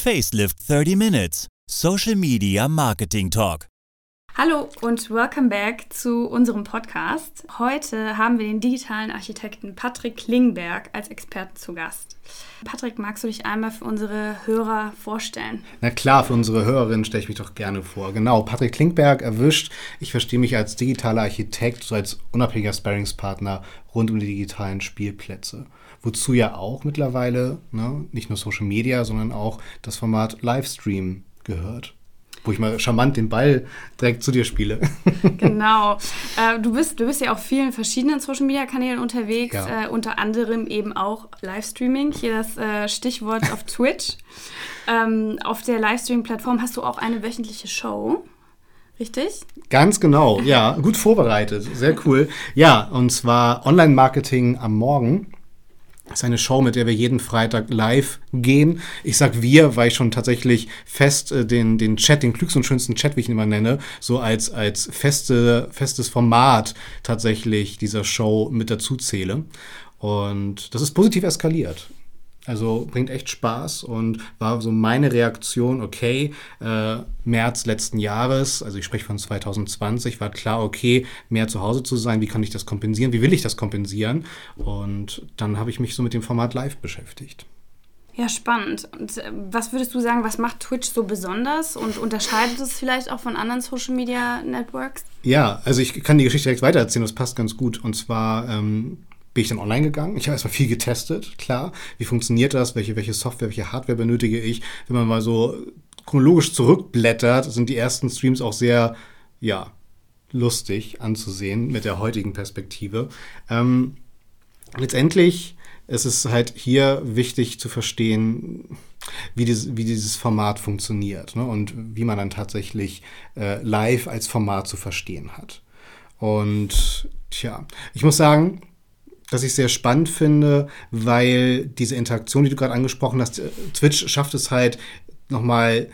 Facelift 30 Minutes. Social Media Marketing Talk. Hallo und welcome back zu unserem Podcast. Heute haben wir den digitalen Architekten Patrick Klingberg als Experten zu Gast. Patrick, magst du dich einmal für unsere Hörer vorstellen? Na klar, für unsere Hörerinnen stelle ich mich doch gerne vor. Genau, Patrick Klingberg erwischt. Ich verstehe mich als digitaler Architekt, so als unabhängiger Sparringspartner rund um die digitalen Spielplätze. Wozu ja auch mittlerweile ne, nicht nur Social Media, sondern auch das Format Livestream gehört wo ich mal charmant den Ball direkt zu dir spiele. genau. Äh, du, bist, du bist ja auf vielen verschiedenen Social Media Kanälen unterwegs, ja. äh, unter anderem eben auch Livestreaming. Hier das äh, Stichwort auf Twitch. Ähm, auf der Livestream-Plattform hast du auch eine wöchentliche Show. Richtig? Ganz genau, ja, gut vorbereitet, sehr cool. Ja, und zwar Online-Marketing am Morgen. Ist eine Show, mit der wir jeden Freitag live gehen. Ich sag wir, weil ich schon tatsächlich fest äh, den, den Chat, den klügsten und schönsten Chat, wie ich ihn immer nenne, so als, als feste, festes Format tatsächlich dieser Show mit dazu zähle. Und das ist positiv eskaliert. Also bringt echt Spaß und war so meine Reaktion, okay, äh, März letzten Jahres, also ich spreche von 2020, war klar, okay, mehr zu Hause zu sein, wie kann ich das kompensieren, wie will ich das kompensieren? Und dann habe ich mich so mit dem Format live beschäftigt. Ja, spannend. Und äh, was würdest du sagen, was macht Twitch so besonders und unterscheidet es vielleicht auch von anderen Social Media Networks? Ja, also ich kann die Geschichte direkt weitererzählen, das passt ganz gut. Und zwar ähm, bin ich dann online gegangen. Ich habe erstmal viel getestet, klar. Wie funktioniert das? Welche, welche Software, welche Hardware benötige ich? Wenn man mal so chronologisch zurückblättert, sind die ersten Streams auch sehr, ja, lustig anzusehen mit der heutigen Perspektive. Ähm, letztendlich ist es halt hier wichtig zu verstehen, wie, dieses, wie dieses Format funktioniert ne? und wie man dann tatsächlich äh, live als Format zu verstehen hat. Und tja, ich muss sagen, dass ich sehr spannend finde, weil diese Interaktion, die du gerade angesprochen hast, äh, Twitch schafft es halt nochmal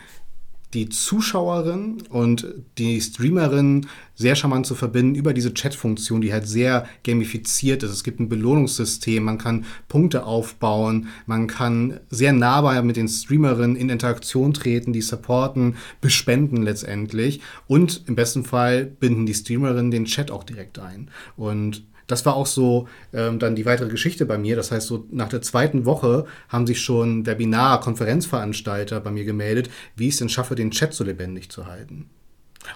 die Zuschauerin und die Streamerin sehr charmant zu verbinden über diese Chat-Funktion, die halt sehr gamifiziert ist. Es gibt ein Belohnungssystem, man kann Punkte aufbauen, man kann sehr nahbar mit den Streamerinnen in Interaktion treten, die supporten, bespenden letztendlich und im besten Fall binden die Streamerinnen den Chat auch direkt ein. Und das war auch so ähm, dann die weitere Geschichte bei mir. Das heißt, so nach der zweiten Woche haben sich schon Webinar, Konferenzveranstalter bei mir gemeldet, wie ich es denn schaffe, den Chat so lebendig zu halten.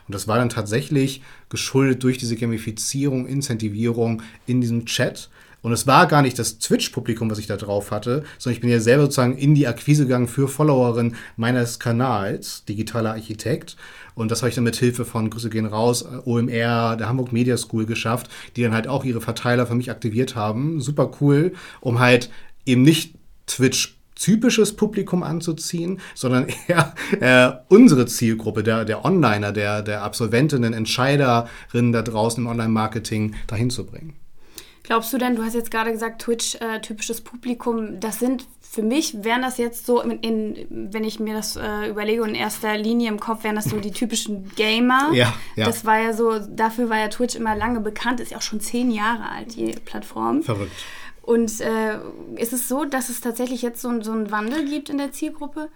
Und das war dann tatsächlich geschuldet durch diese Gamifizierung, Incentivierung in diesem Chat. Und es war gar nicht das Twitch-Publikum, was ich da drauf hatte, sondern ich bin ja selber sozusagen in die Akquise gegangen für Followerin meines Kanals, digitaler Architekt. Und das habe ich dann mit Hilfe von Grüße gehen raus, OMR, der Hamburg Media School geschafft, die dann halt auch ihre Verteiler für mich aktiviert haben. Super cool, um halt eben nicht Twitch typisches Publikum anzuziehen, sondern eher äh, unsere Zielgruppe, der, der Onliner, der, der Absolventinnen, Entscheiderinnen da draußen im Online-Marketing dahin zu bringen. Glaubst du denn, du hast jetzt gerade gesagt, Twitch, äh, typisches Publikum, das sind für mich, wären das jetzt so, in, in wenn ich mir das äh, überlege, in erster Linie im Kopf, wären das so die typischen Gamer. Ja, ja. Das war ja so, dafür war ja Twitch immer lange bekannt, ist ja auch schon zehn Jahre alt, die Plattform. Verrückt. Und äh, ist es so, dass es tatsächlich jetzt so, so einen Wandel gibt in der Zielgruppe?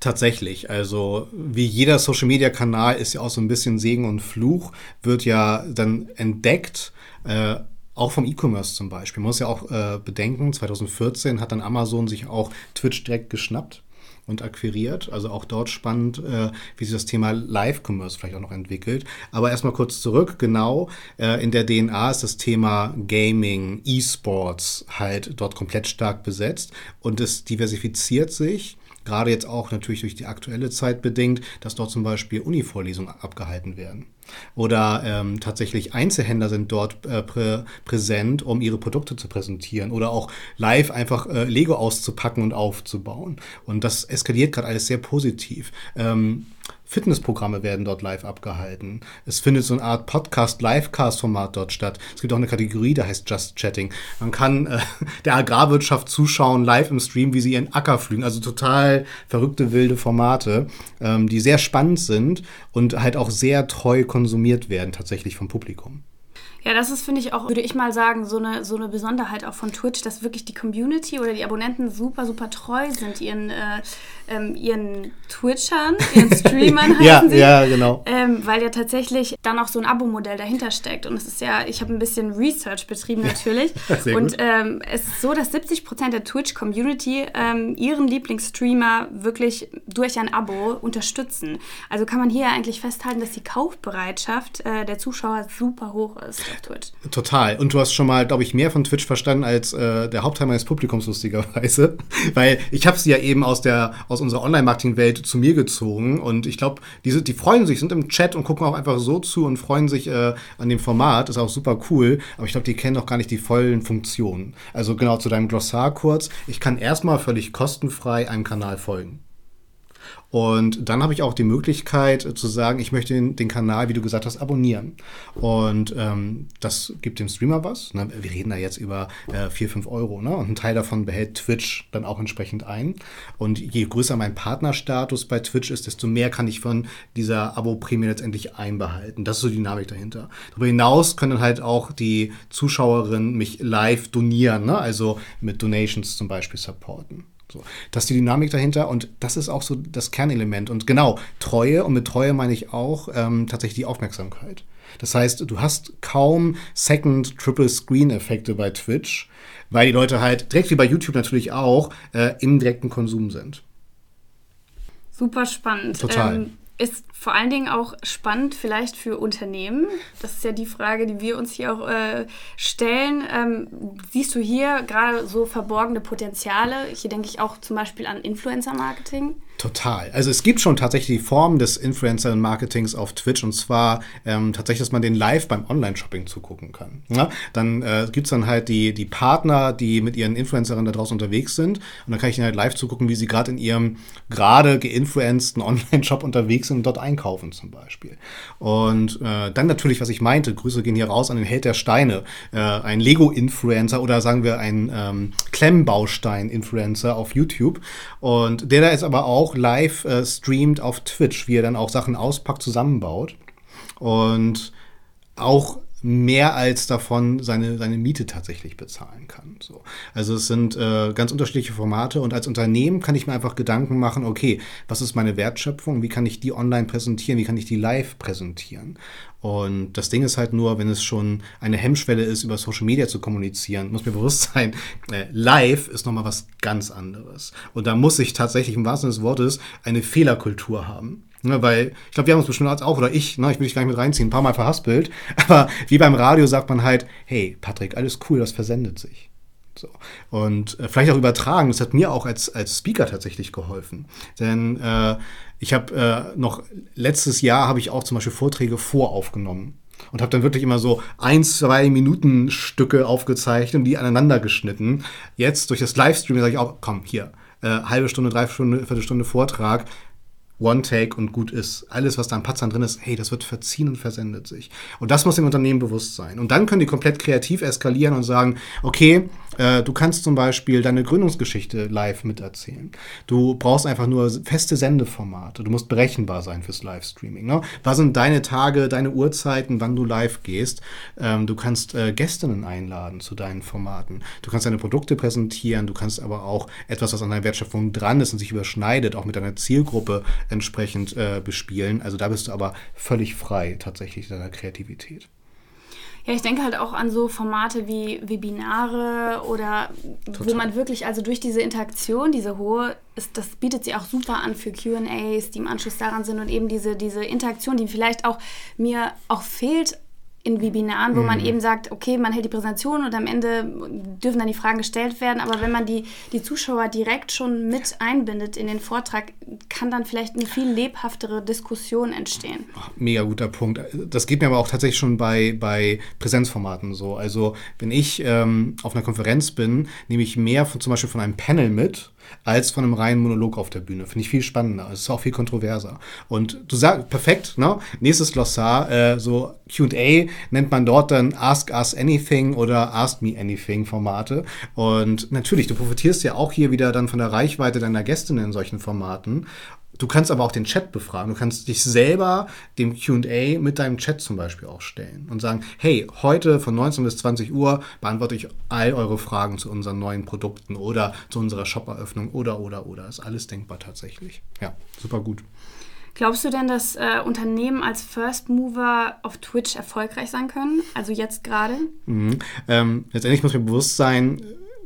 Tatsächlich. Also wie jeder Social-Media-Kanal ist ja auch so ein bisschen Segen und Fluch, wird ja dann entdeckt. Äh, auch vom E-Commerce zum Beispiel. Man muss ja auch äh, bedenken, 2014 hat dann Amazon sich auch Twitch direkt geschnappt und akquiriert. Also auch dort spannend, äh, wie sich das Thema Live-Commerce vielleicht auch noch entwickelt. Aber erstmal kurz zurück, genau, äh, in der DNA ist das Thema Gaming, E-Sports halt dort komplett stark besetzt und es diversifiziert sich gerade jetzt auch natürlich durch die aktuelle Zeit bedingt, dass dort zum Beispiel Uni-Vorlesungen abgehalten werden. Oder ähm, tatsächlich Einzelhändler sind dort äh, prä präsent, um ihre Produkte zu präsentieren. Oder auch live einfach äh, Lego auszupacken und aufzubauen. Und das eskaliert gerade alles sehr positiv. Ähm, Fitnessprogramme werden dort live abgehalten. Es findet so eine Art Podcast-Livecast-Format dort statt. Es gibt auch eine Kategorie, da heißt Just Chatting. Man kann äh, der Agrarwirtschaft zuschauen, live im Stream, wie sie ihren Acker pflügen. Also total verrückte, wilde Formate, ähm, die sehr spannend sind und halt auch sehr treu konsumiert werden, tatsächlich vom Publikum. Ja, das ist, finde ich auch, würde ich mal sagen, so eine, so eine Besonderheit auch von Twitch, dass wirklich die Community oder die Abonnenten super, super treu sind ihren, äh, ähm, ihren Twitchern, ihren Streamern heißen ja, sie. Ja, genau. Ähm, weil ja tatsächlich dann auch so ein Abo-Modell dahinter steckt. Und es ist ja, ich habe ein bisschen Research betrieben natürlich. Sehr und gut. ähm, es ist so, dass 70 Prozent der Twitch-Community ähm, ihren Lieblingsstreamer wirklich durch ein Abo unterstützen. Also kann man hier eigentlich festhalten, dass die Kaufbereitschaft äh, der Zuschauer super hoch ist auf Twitch. Total. Und du hast schon mal, glaube ich, mehr von Twitch verstanden als äh, der Hauptteil meines Publikums, lustigerweise. Weil ich habe sie ja eben aus, der, aus unserer Online-Marketing-Welt zu mir gezogen. Und ich glaube, die, die freuen sich, sind im Chat und gucken auch einfach so zu und freuen sich äh, an dem Format. Ist auch super cool. Aber ich glaube, die kennen noch gar nicht die vollen Funktionen. Also genau zu deinem Glossar kurz. Ich kann erstmal völlig kostenfrei einem Kanal folgen. Und dann habe ich auch die Möglichkeit zu sagen, ich möchte den, den Kanal, wie du gesagt hast, abonnieren. Und ähm, das gibt dem Streamer was. Ne? Wir reden da jetzt über äh, 4, 5 Euro. Ne? Und ein Teil davon behält Twitch dann auch entsprechend ein. Und je größer mein Partnerstatus bei Twitch ist, desto mehr kann ich von dieser Abo-Prämie letztendlich einbehalten. Das ist so die Dynamik dahinter. Darüber hinaus können halt auch die Zuschauerinnen mich live donieren, ne? also mit Donations zum Beispiel supporten. So, das ist die Dynamik dahinter und das ist auch so das Kernelement. Und genau, Treue, und mit Treue meine ich auch ähm, tatsächlich die Aufmerksamkeit. Das heißt, du hast kaum Second, Triple Screen-Effekte bei Twitch, weil die Leute halt, direkt wie bei YouTube natürlich auch, äh, im direkten Konsum sind. Super spannend. Total. Ähm, ist vor allen Dingen auch spannend vielleicht für Unternehmen. Das ist ja die Frage, die wir uns hier auch äh, stellen. Ähm, siehst du hier gerade so verborgene Potenziale? Hier denke ich auch zum Beispiel an Influencer-Marketing. Total. Also es gibt schon tatsächlich die Form des Influencer-Marketings auf Twitch und zwar ähm, tatsächlich, dass man den live beim Online-Shopping zugucken kann. Ja? Dann äh, gibt es dann halt die, die Partner, die mit ihren Influencerinnen da draußen unterwegs sind und dann kann ich ihnen halt live zugucken, wie sie gerade in ihrem gerade geinfluenceden Online-Shop unterwegs sind und dort einkaufen zum Beispiel. Und äh, dann natürlich, was ich meinte, Grüße gehen hier raus an den Held der Steine, äh, ein Lego-Influencer oder sagen wir ein ähm, Klemmbaustein-Influencer auf YouTube und der da ist aber auch live äh, streamt auf Twitch, wie er dann auch Sachen auspackt, zusammenbaut. Und auch mehr als davon seine, seine Miete tatsächlich bezahlen kann. So. Also es sind äh, ganz unterschiedliche Formate und als Unternehmen kann ich mir einfach Gedanken machen, okay, was ist meine Wertschöpfung, wie kann ich die online präsentieren, wie kann ich die live präsentieren. Und das Ding ist halt nur, wenn es schon eine Hemmschwelle ist, über Social Media zu kommunizieren, muss mir bewusst sein, äh, live ist nochmal was ganz anderes. Und da muss ich tatsächlich im wahrsten Sinne des Wortes eine Fehlerkultur haben. Ne, weil ich glaube, wir haben uns bestimmt auch, oder ich, ne, ich will dich gar nicht mit reinziehen, ein paar Mal verhaspelt. Aber wie beim Radio sagt man halt, hey, Patrick, alles cool, das versendet sich. So. Und äh, vielleicht auch übertragen, das hat mir auch als, als Speaker tatsächlich geholfen. Denn äh, ich habe äh, noch letztes Jahr habe ich auch zum Beispiel Vorträge voraufgenommen und habe dann wirklich immer so ein, zwei Minuten Stücke aufgezeichnet und die aneinander geschnitten. Jetzt durch das Livestream sage ich auch, komm, hier, äh, halbe Stunde, dreiviertel Stunde, Viertelstunde Vortrag, One Take und gut ist. Alles, was da an Patzern drin ist, hey, das wird verziehen und versendet sich. Und das muss dem Unternehmen bewusst sein. Und dann können die komplett kreativ eskalieren und sagen, okay, äh, du kannst zum Beispiel deine Gründungsgeschichte live miterzählen. Du brauchst einfach nur feste Sendeformate. Du musst berechenbar sein fürs Livestreaming. Ne? Was sind deine Tage, deine Uhrzeiten, wann du live gehst? Ähm, du kannst äh, Gästinnen einladen zu deinen Formaten. Du kannst deine Produkte präsentieren. Du kannst aber auch etwas, was an deiner Wertschöpfung dran ist und sich überschneidet, auch mit deiner Zielgruppe entsprechend äh, bespielen. Also da bist du aber völlig frei tatsächlich deiner Kreativität. Ja, ich denke halt auch an so Formate wie Webinare oder wo man wirklich, also durch diese Interaktion, diese hohe, ist, das bietet sie auch super an für QAs, die im Anschluss daran sind und eben diese, diese Interaktion, die vielleicht auch mir auch fehlt in Webinaren, wo man eben sagt, okay, man hält die Präsentation und am Ende dürfen dann die Fragen gestellt werden, aber wenn man die, die Zuschauer direkt schon mit einbindet in den Vortrag, kann dann vielleicht eine viel lebhaftere Diskussion entstehen. Mega guter Punkt. Das geht mir aber auch tatsächlich schon bei, bei Präsenzformaten so. Also wenn ich ähm, auf einer Konferenz bin, nehme ich mehr von, zum Beispiel von einem Panel mit, als von einem reinen Monolog auf der Bühne. Finde ich viel spannender. Es ist auch viel kontroverser. Und du sagst, perfekt, ne? Nächstes Glossar, äh, so QA nennt man dort dann Ask Us Anything oder Ask Me Anything Formate. Und natürlich, du profitierst ja auch hier wieder dann von der Reichweite deiner Gästinnen in solchen Formaten. Du kannst aber auch den Chat befragen. Du kannst dich selber dem QA mit deinem Chat zum Beispiel auch stellen und sagen, hey, heute von 19 bis 20 Uhr beantworte ich all eure Fragen zu unseren neuen Produkten oder zu unserer Shop-Eröffnung oder, oder, oder. Ist alles denkbar tatsächlich. Ja, super gut. Glaubst du denn, dass äh, Unternehmen als First Mover auf Twitch erfolgreich sein können? Also jetzt gerade? Mhm. Ähm, letztendlich muss mir bewusst sein,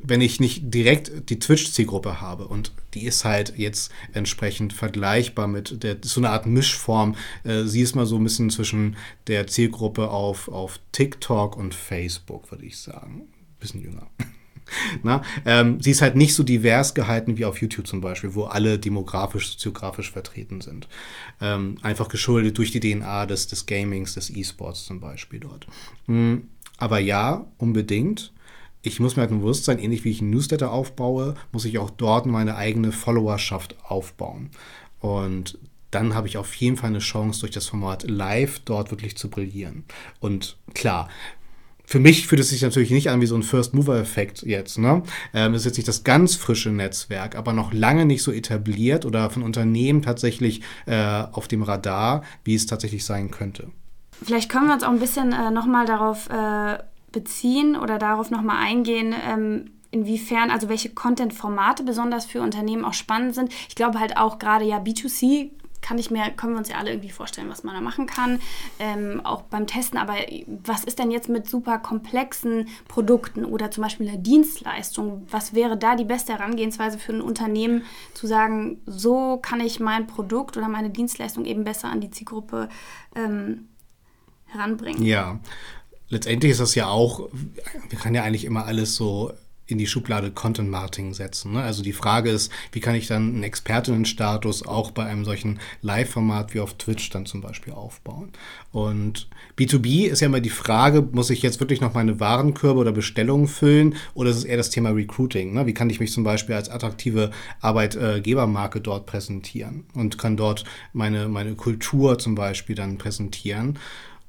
wenn ich nicht direkt die Twitch-Zielgruppe habe und die ist halt jetzt entsprechend vergleichbar mit der, so eine Art Mischform. Äh, sie ist mal so ein bisschen zwischen der Zielgruppe auf, auf TikTok und Facebook, würde ich sagen. Bisschen jünger. Na, ähm, sie ist halt nicht so divers gehalten wie auf YouTube zum Beispiel, wo alle demografisch, soziografisch vertreten sind. Ähm, einfach geschuldet durch die DNA des, des Gamings, des E-Sports zum Beispiel dort. Mhm. Aber ja, unbedingt. Ich muss mir halt bewusst sein, ähnlich wie ich einen Newsletter aufbaue, muss ich auch dort meine eigene Followerschaft aufbauen. Und dann habe ich auf jeden Fall eine Chance, durch das Format live dort wirklich zu brillieren. Und klar, für mich fühlt es sich natürlich nicht an wie so ein First-Mover-Effekt jetzt. Ne? Ähm, ist jetzt nicht das ganz frische Netzwerk, aber noch lange nicht so etabliert oder von Unternehmen tatsächlich äh, auf dem Radar, wie es tatsächlich sein könnte. Vielleicht können wir uns auch ein bisschen äh, nochmal darauf äh, beziehen oder darauf nochmal eingehen, ähm, inwiefern, also welche Content-Formate besonders für Unternehmen auch spannend sind. Ich glaube halt auch gerade ja B2C kann ich mir, können wir uns ja alle irgendwie vorstellen, was man da machen kann, ähm, auch beim Testen. Aber was ist denn jetzt mit super komplexen Produkten oder zum Beispiel einer Dienstleistung? Was wäre da die beste Herangehensweise für ein Unternehmen, zu sagen, so kann ich mein Produkt oder meine Dienstleistung eben besser an die Zielgruppe ähm, heranbringen? Ja, letztendlich ist das ja auch, wir können ja eigentlich immer alles so in die Schublade Content Marketing setzen. Ne? Also die Frage ist, wie kann ich dann einen Expertinnenstatus auch bei einem solchen Live-Format wie auf Twitch dann zum Beispiel aufbauen? Und B2B ist ja immer die Frage, muss ich jetzt wirklich noch meine Warenkörbe oder Bestellungen füllen oder ist es eher das Thema Recruiting? Ne? Wie kann ich mich zum Beispiel als attraktive Arbeitgebermarke dort präsentieren und kann dort meine, meine Kultur zum Beispiel dann präsentieren?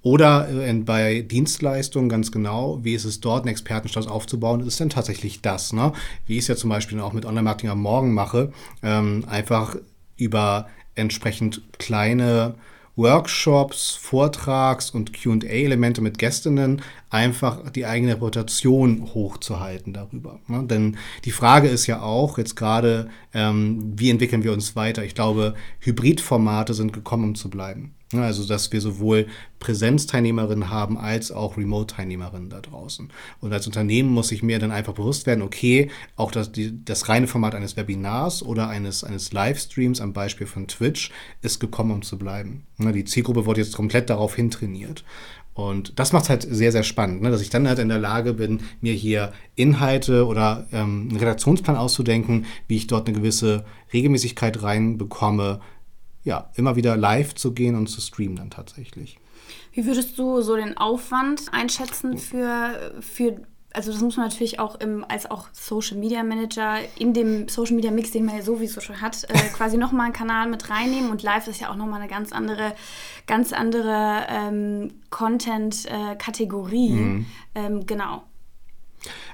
Oder äh, bei Dienstleistungen ganz genau, wie ist es dort, einen Expertenstatus aufzubauen, ist denn tatsächlich das, ne? Wie ich es ja zum Beispiel auch mit Online-Marketing am Morgen mache, ähm, einfach über entsprechend kleine Workshops, Vortrags- und QA-Elemente mit Gästinnen einfach die eigene Reputation hochzuhalten darüber. Ne? Denn die Frage ist ja auch jetzt gerade, ähm, wie entwickeln wir uns weiter? Ich glaube, Hybridformate sind gekommen, um zu bleiben. Ne, also, dass wir sowohl Präsenzteilnehmerinnen haben als auch Remote-Teilnehmerinnen da draußen. Und als Unternehmen muss ich mir dann einfach bewusst werden, okay, auch das, die, das reine Format eines Webinars oder eines, eines Livestreams am Beispiel von Twitch ist gekommen, um zu bleiben. Ne, die Zielgruppe wurde jetzt komplett darauf hintrainiert. Und das macht es halt sehr, sehr spannend, ne? dass ich dann halt in der Lage bin, mir hier Inhalte oder ähm, einen Redaktionsplan auszudenken, wie ich dort eine gewisse Regelmäßigkeit reinbekomme, ja, immer wieder live zu gehen und zu streamen dann tatsächlich. Wie würdest du so den Aufwand einschätzen für, für also das muss man natürlich auch im, als auch Social Media Manager in dem Social Media Mix, den man ja sowieso schon hat, äh, quasi nochmal einen Kanal mit reinnehmen und live ist ja auch nochmal eine ganz andere, ganz andere ähm, Content-Kategorie. Äh, mhm. ähm, genau.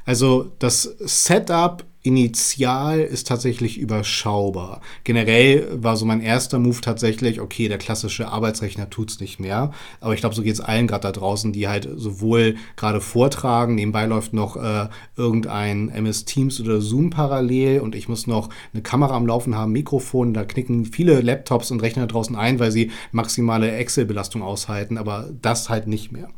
Also das Setup initial ist tatsächlich überschaubar. Generell war so mein erster Move tatsächlich, okay, der klassische Arbeitsrechner tut's nicht mehr. Aber ich glaube, so geht's allen gerade da draußen, die halt sowohl gerade vortragen, nebenbei läuft noch äh, irgendein MS Teams oder Zoom parallel und ich muss noch eine Kamera am Laufen haben, Mikrofon, da knicken viele Laptops und Rechner draußen ein, weil sie maximale Excel-Belastung aushalten, aber das halt nicht mehr.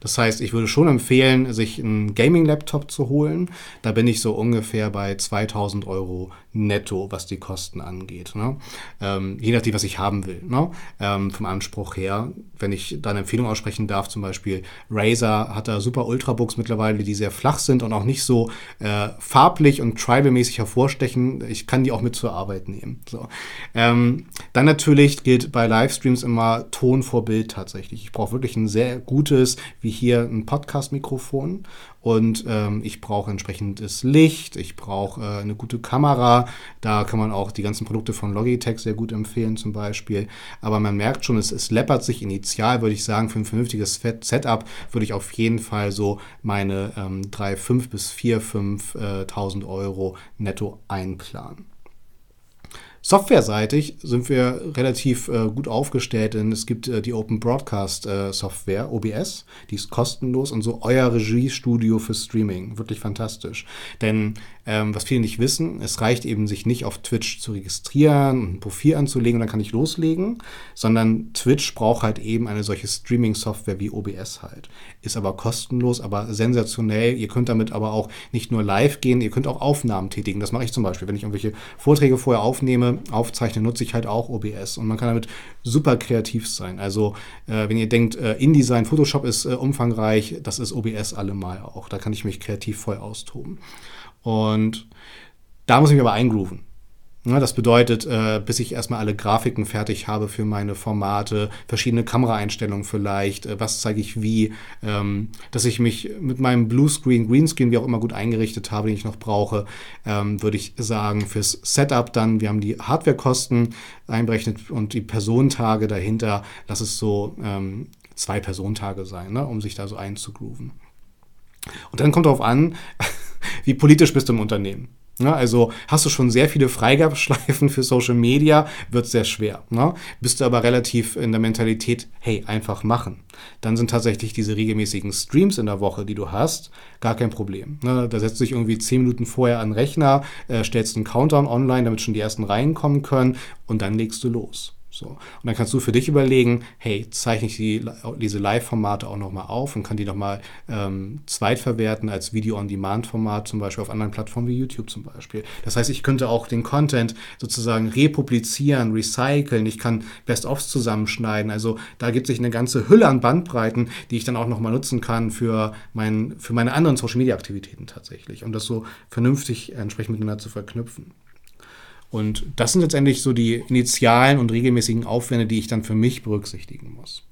Das heißt, ich würde schon empfehlen, sich einen Gaming-Laptop zu holen. Da bin ich so ungefähr bei 2000 Euro netto, was die Kosten angeht. Ne? Ähm, je nachdem, was ich haben will. Ne? Ähm, vom Anspruch her, wenn ich da eine Empfehlung aussprechen darf, zum Beispiel Razer hat da super Ultrabooks mittlerweile, die sehr flach sind und auch nicht so äh, farblich und tribal-mäßig hervorstechen. Ich kann die auch mit zur Arbeit nehmen. So. Ähm, dann natürlich gilt bei Livestreams immer Ton vor Bild tatsächlich. Ich brauche wirklich ein sehr gutes, wie hier ein Podcast-Mikrofon und ähm, ich brauche entsprechendes Licht, ich brauche äh, eine gute Kamera. Da kann man auch die ganzen Produkte von Logitech sehr gut empfehlen zum Beispiel. Aber man merkt schon, es, es läppert sich initial, würde ich sagen, für ein vernünftiges Setup würde ich auf jeden Fall so meine ähm, 3.500 bis 4.000, äh, Euro netto einplanen. Softwareseitig sind wir relativ äh, gut aufgestellt, denn es gibt äh, die Open Broadcast äh, Software, OBS, die ist kostenlos und so euer Regiestudio für Streaming. Wirklich fantastisch. Denn ähm, was viele nicht wissen, es reicht eben, sich nicht auf Twitch zu registrieren und ein Profil anzulegen und dann kann ich loslegen, sondern Twitch braucht halt eben eine solche Streaming-Software wie OBS halt. Ist aber kostenlos, aber sensationell. Ihr könnt damit aber auch nicht nur live gehen, ihr könnt auch Aufnahmen tätigen. Das mache ich zum Beispiel. Wenn ich irgendwelche Vorträge vorher aufnehme, aufzeichne, nutze ich halt auch OBS und man kann damit super kreativ sein. Also äh, wenn ihr denkt, äh, InDesign, Photoshop ist äh, umfangreich, das ist OBS allemal auch. Da kann ich mich kreativ voll austoben. Und da muss ich mich aber eingrooven. Ja, das bedeutet, äh, bis ich erstmal alle Grafiken fertig habe für meine Formate, verschiedene Kameraeinstellungen vielleicht, äh, was zeige ich wie, ähm, dass ich mich mit meinem Bluescreen, Greenscreen, wie auch immer gut eingerichtet habe, den ich noch brauche, ähm, würde ich sagen, fürs Setup dann, wir haben die Hardwarekosten einberechnet und die Personentage dahinter, lass es so ähm, zwei Personentage sein, ne, um sich da so einzugrooven. Und dann kommt darauf an, wie politisch bist du im Unternehmen. Ja, also hast du schon sehr viele Freigabeschleifen für Social Media, wird sehr schwer. Ne? Bist du aber relativ in der Mentalität, hey, einfach machen. Dann sind tatsächlich diese regelmäßigen Streams in der Woche, die du hast, gar kein Problem. Ne? Da setzt du dich irgendwie zehn Minuten vorher an den Rechner, äh, stellst einen Countdown online, damit schon die ersten reinkommen können und dann legst du los. So. Und dann kannst du für dich überlegen, hey, zeichne ich die, diese Live-Formate auch nochmal auf und kann die nochmal ähm, zweitverwerten als Video-on-Demand-Format, zum Beispiel auf anderen Plattformen wie YouTube zum Beispiel. Das heißt, ich könnte auch den Content sozusagen republizieren, recyceln, ich kann Best-ofs zusammenschneiden. Also da gibt sich eine ganze Hülle an Bandbreiten, die ich dann auch nochmal nutzen kann für, mein, für meine anderen Social-Media-Aktivitäten tatsächlich, um das so vernünftig entsprechend miteinander zu verknüpfen. Und das sind letztendlich so die initialen und regelmäßigen Aufwände, die ich dann für mich berücksichtigen muss.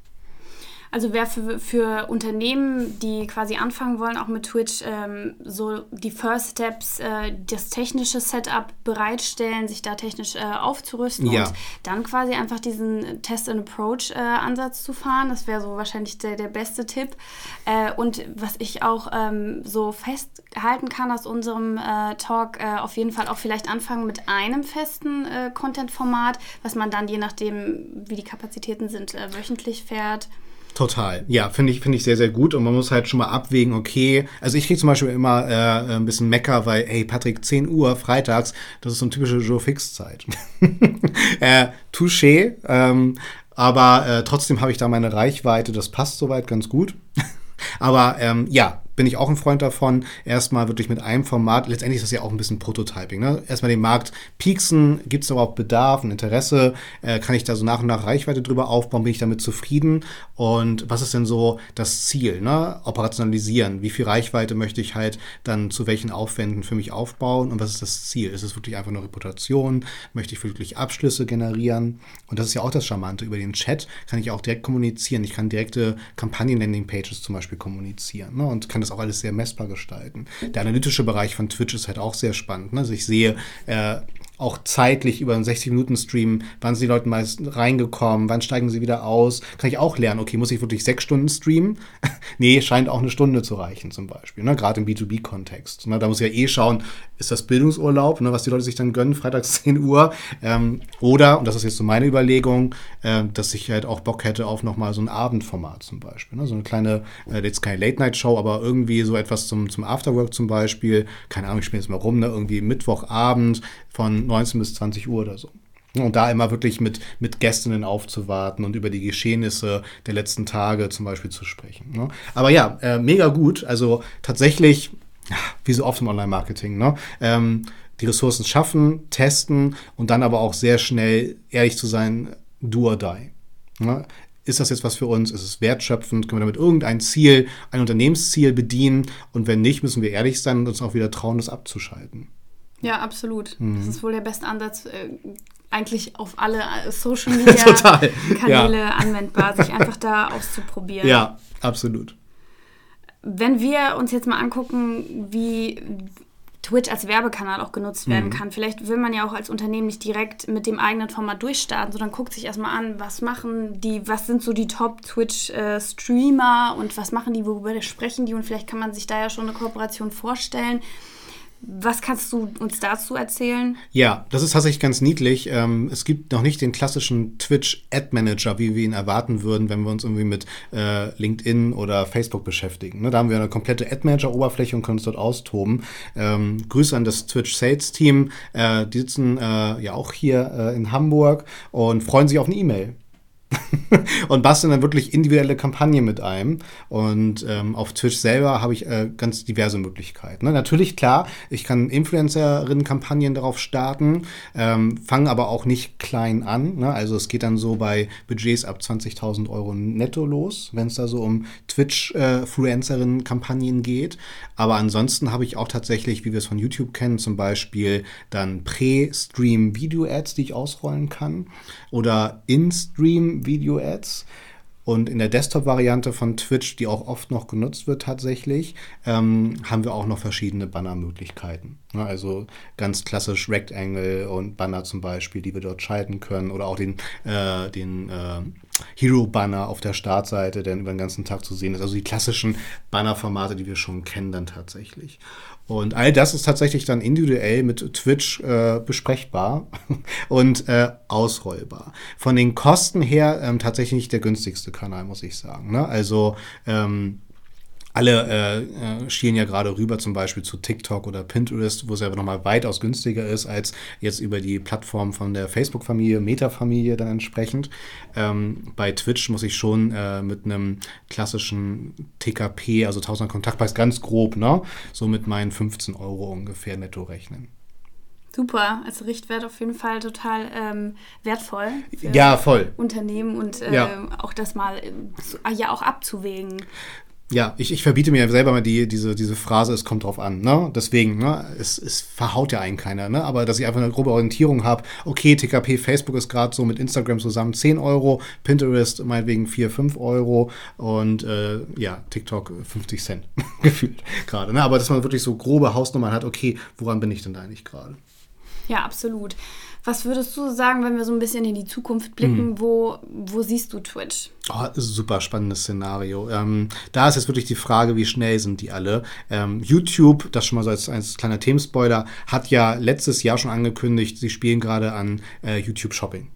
Also wäre für, für Unternehmen, die quasi anfangen wollen, auch mit Twitch, ähm, so die First Steps, äh, das technische Setup bereitstellen, sich da technisch äh, aufzurüsten ja. und dann quasi einfach diesen Test-and-Approach-Ansatz äh, zu fahren. Das wäre so wahrscheinlich der, der beste Tipp. Äh, und was ich auch ähm, so festhalten kann aus unserem äh, Talk, auf jeden Fall auch vielleicht anfangen mit einem festen Content-Format, was man dann je nachdem, wie die Kapazitäten sind, wöchentlich fährt. Total. Ja, finde ich, finde ich sehr, sehr gut. Und man muss halt schon mal abwägen, okay. Also ich kriege zum Beispiel immer äh, ein bisschen Mecker, weil, hey, Patrick, 10 Uhr freitags, das ist so eine typische Joe Fix-Zeit. äh, touché. Ähm, aber äh, trotzdem habe ich da meine Reichweite, das passt soweit ganz gut. aber ähm, ja, bin ich auch ein Freund davon, erstmal wirklich mit einem Format, letztendlich ist das ja auch ein bisschen Prototyping, ne? erstmal den Markt pieksen, gibt es überhaupt Bedarf, ein Interesse, äh, kann ich da so nach und nach Reichweite drüber aufbauen, bin ich damit zufrieden? Und was ist denn so das Ziel, ne? operationalisieren, wie viel Reichweite möchte ich halt dann zu welchen Aufwänden für mich aufbauen? Und was ist das Ziel, ist es wirklich einfach eine Reputation, möchte ich wirklich Abschlüsse generieren? Und das ist ja auch das Charmante, über den Chat kann ich auch direkt kommunizieren, ich kann direkte Kampagnen-Landing-Pages zum Beispiel kommunizieren ne? und kann das auch alles sehr messbar gestalten. Der analytische Bereich von Twitch ist halt auch sehr spannend. Ne? Also ich sehe, äh, auch zeitlich über einen 60-Minuten-Stream, wann sind die Leute meist reingekommen, wann steigen sie wieder aus, kann ich auch lernen, okay, muss ich wirklich sechs Stunden streamen? nee, scheint auch eine Stunde zu reichen zum Beispiel, ne? gerade im B2B-Kontext. Ne? Da muss ich ja eh schauen, ist das Bildungsurlaub, ne? was die Leute sich dann gönnen, freitags 10 Uhr, ähm, oder, und das ist jetzt so meine Überlegung, äh, dass ich halt auch Bock hätte auf nochmal so ein Abendformat zum Beispiel, ne? so eine kleine, äh, jetzt keine Late-Night-Show, aber irgendwie so etwas zum, zum Afterwork zum Beispiel, keine Ahnung, ich spiele jetzt mal rum, ne? irgendwie Mittwochabend von 19 bis 20 Uhr oder so. Und da immer wirklich mit, mit Gästinnen aufzuwarten und über die Geschehnisse der letzten Tage zum Beispiel zu sprechen. Ne? Aber ja, äh, mega gut. Also tatsächlich, wie so oft im Online-Marketing, ne? ähm, die Ressourcen schaffen, testen und dann aber auch sehr schnell ehrlich zu sein, do or die. Ne? Ist das jetzt was für uns? Ist es wertschöpfend? Können wir damit irgendein Ziel, ein Unternehmensziel bedienen? Und wenn nicht, müssen wir ehrlich sein und uns auch wieder trauen, das abzuschalten. Ja, absolut. Mhm. Das ist wohl der beste Ansatz, äh, eigentlich auf alle äh, Social Media Kanäle ja. anwendbar, sich einfach da auszuprobieren. Ja, absolut. wenn wir uns jetzt mal angucken, wie Twitch als Werbekanal auch genutzt werden mhm. kann. Vielleicht will man ja auch als Unternehmen nicht direkt mit dem eigenen Format durchstarten, sondern guckt sich erstmal an, was machen die, was sind so die Top-Twitch-Streamer und was machen die, worüber sprechen die und vielleicht kann man sich da ja schon eine Kooperation vorstellen. Was kannst du uns dazu erzählen? Ja, das ist tatsächlich ganz niedlich. Ähm, es gibt noch nicht den klassischen Twitch Ad Manager, wie wir ihn erwarten würden, wenn wir uns irgendwie mit äh, LinkedIn oder Facebook beschäftigen. Ne, da haben wir eine komplette Ad Manager Oberfläche und können uns dort austoben. Ähm, Grüße an das Twitch Sales Team. Äh, die sitzen äh, ja auch hier in Hamburg und freuen sich auf eine E-Mail. und basteln dann wirklich individuelle Kampagnen mit einem. Und ähm, auf Twitch selber habe ich äh, ganz diverse Möglichkeiten. Ne? Natürlich, klar, ich kann Influencerinnen-Kampagnen darauf starten, ähm, fange aber auch nicht klein an. Ne? Also es geht dann so bei Budgets ab 20.000 Euro netto los, wenn es da so um Twitch-Fluencerinnen-Kampagnen geht. Aber ansonsten habe ich auch tatsächlich, wie wir es von YouTube kennen, zum Beispiel dann Pre-Stream-Video-Ads, die ich ausrollen kann. Oder In-Stream Video-Ads. Und in der Desktop-Variante von Twitch, die auch oft noch genutzt wird tatsächlich, ähm, haben wir auch noch verschiedene Banner-Möglichkeiten. Ne, also ganz klassisch Rectangle und Banner zum Beispiel, die wir dort schalten können. Oder auch den, äh, den äh, Hero-Banner auf der Startseite, der über den ganzen Tag zu sehen ist. Also die klassischen Banner-Formate, die wir schon kennen dann tatsächlich. Und all das ist tatsächlich dann individuell mit Twitch äh, besprechbar und äh, ausrollbar. Von den Kosten her ähm, tatsächlich der günstigste Kanal, muss ich sagen. Ne? Also ähm, alle äh, äh, schielen ja gerade rüber zum Beispiel zu TikTok oder Pinterest, wo es ja nochmal weitaus günstiger ist als jetzt über die Plattform von der Facebook-Familie, Meta-Familie dann entsprechend. Ähm, bei Twitch muss ich schon äh, mit einem klassischen TKP, also 1000 Kontaktpreis, ganz grob, ne? so mit meinen 15 Euro ungefähr netto rechnen. Super, also Richtwert auf jeden Fall total ähm, wertvoll. ja, voll. Unternehmen und äh, ja. auch das mal äh, ja auch abzuwägen. Ja, ich, ich verbiete mir selber mal die, diese, diese Phrase, es kommt drauf an. Ne? Deswegen, ne? es, es verhaut ja einen keiner. Ne? Aber dass ich einfach eine grobe Orientierung habe, okay, TKP, Facebook ist gerade so mit Instagram zusammen 10 Euro, Pinterest meinetwegen 4, 5 Euro und äh, ja, TikTok 50 Cent gefühlt gerade. Ne? Aber dass man wirklich so grobe Hausnummern hat, okay, woran bin ich denn da eigentlich gerade? Ja, absolut. Was würdest du sagen, wenn wir so ein bisschen in die Zukunft blicken? Mhm. Wo, wo siehst du Twitch? Oh, super spannendes Szenario. Ähm, da ist jetzt wirklich die Frage, wie schnell sind die alle? Ähm, YouTube, das schon mal so als, als kleiner Themenspoiler, hat ja letztes Jahr schon angekündigt, sie spielen gerade an äh, YouTube Shopping.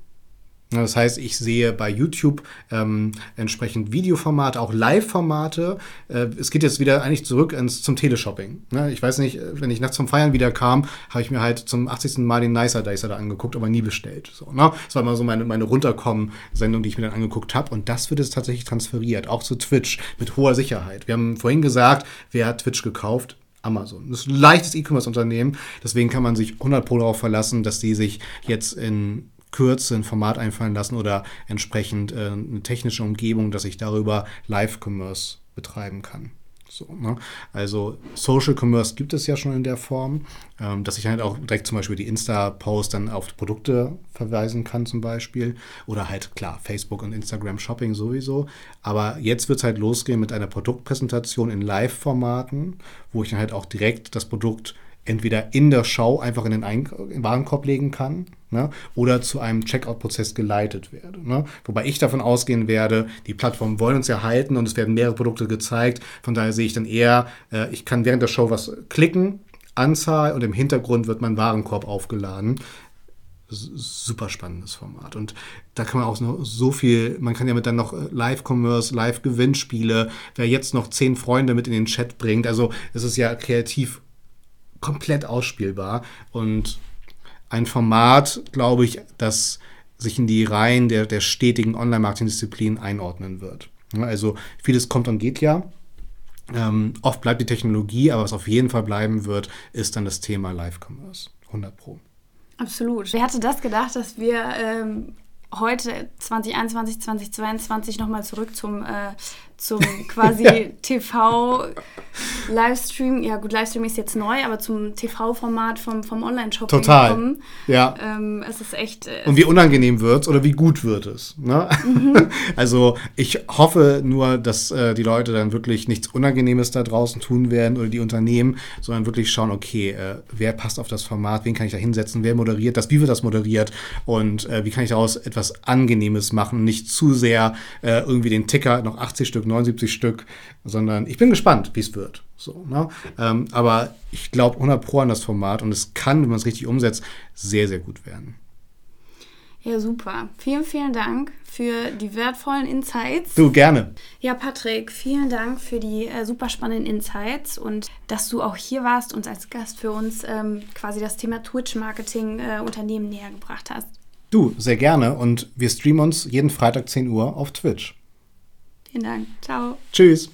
Das heißt, ich sehe bei YouTube ähm, entsprechend Videoformate, auch Live-Formate. Äh, es geht jetzt wieder eigentlich zurück ins, zum Teleshopping. Ne? Ich weiß nicht, wenn ich nachts zum Feiern wieder kam, habe ich mir halt zum 80. Mal den Nicer Dicer da angeguckt, aber nie bestellt. So, ne? Das war immer so meine, meine Runterkommen-Sendung, die ich mir dann angeguckt habe. Und das wird jetzt tatsächlich transferiert, auch zu Twitch mit hoher Sicherheit. Wir haben vorhin gesagt, wer hat Twitch gekauft? Amazon. Das ist ein leichtes E-Commerce-Unternehmen. Deswegen kann man sich 100 Pro darauf verlassen, dass die sich jetzt in Kürze ein Format einfallen lassen oder entsprechend äh, eine technische Umgebung, dass ich darüber Live-Commerce betreiben kann. So, ne? Also Social Commerce gibt es ja schon in der Form, ähm, dass ich halt auch direkt zum Beispiel die Insta-Post dann auf Produkte verweisen kann zum Beispiel. Oder halt klar, Facebook und Instagram Shopping sowieso. Aber jetzt wird es halt losgehen mit einer Produktpräsentation in Live-Formaten, wo ich dann halt auch direkt das Produkt entweder in der Show einfach in den Ein Warenkorb legen kann ne, oder zu einem Checkout-Prozess geleitet werde. Ne? Wobei ich davon ausgehen werde, die Plattformen wollen uns ja halten und es werden mehrere Produkte gezeigt. Von daher sehe ich dann eher, äh, ich kann während der Show was klicken, Anzahl und im Hintergrund wird mein Warenkorb aufgeladen. Super spannendes Format. Und da kann man auch noch so viel, man kann ja mit dann noch äh, Live-Commerce, Live-Gewinnspiele, wer jetzt noch zehn Freunde mit in den Chat bringt. Also es ist ja kreativ komplett ausspielbar und ein Format, glaube ich, das sich in die Reihen der, der stetigen Online-Marketing-Disziplinen einordnen wird. Also vieles kommt und geht ja. Ähm, oft bleibt die Technologie, aber was auf jeden Fall bleiben wird, ist dann das Thema Live-Commerce. 100 Pro. Absolut. Wer hätte das gedacht, dass wir ähm, heute 2021, 2022 nochmal zurück zum äh, zum quasi ja. TV Livestream. Ja gut, Livestream ist jetzt neu, aber zum TV-Format vom, vom Online-Shopping Total. Kommen. Ja. Ähm, es ist echt. Äh, Und wie unangenehm wird es oder wie gut wird es? Ne? Mhm. also ich hoffe nur, dass äh, die Leute dann wirklich nichts Unangenehmes da draußen tun werden oder die Unternehmen, sondern wirklich schauen, okay, äh, wer passt auf das Format, wen kann ich da hinsetzen, wer moderiert das, wie wird das moderiert und äh, wie kann ich daraus etwas Angenehmes machen, nicht zu sehr äh, irgendwie den Ticker noch 80 Stück, 79 Stück, sondern ich bin gespannt, wie es wird. So, ne? ähm, aber ich glaube 100 Pro an das Format und es kann, wenn man es richtig umsetzt, sehr, sehr gut werden. Ja, super. Vielen, vielen Dank für die wertvollen Insights. Du, gerne. Ja, Patrick, vielen Dank für die äh, super spannenden Insights und dass du auch hier warst und als Gast für uns ähm, quasi das Thema Twitch-Marketing äh, Unternehmen näher gebracht hast. Du, sehr gerne und wir streamen uns jeden Freitag 10 Uhr auf Twitch. Vielen Dank. Ciao. Tschüss.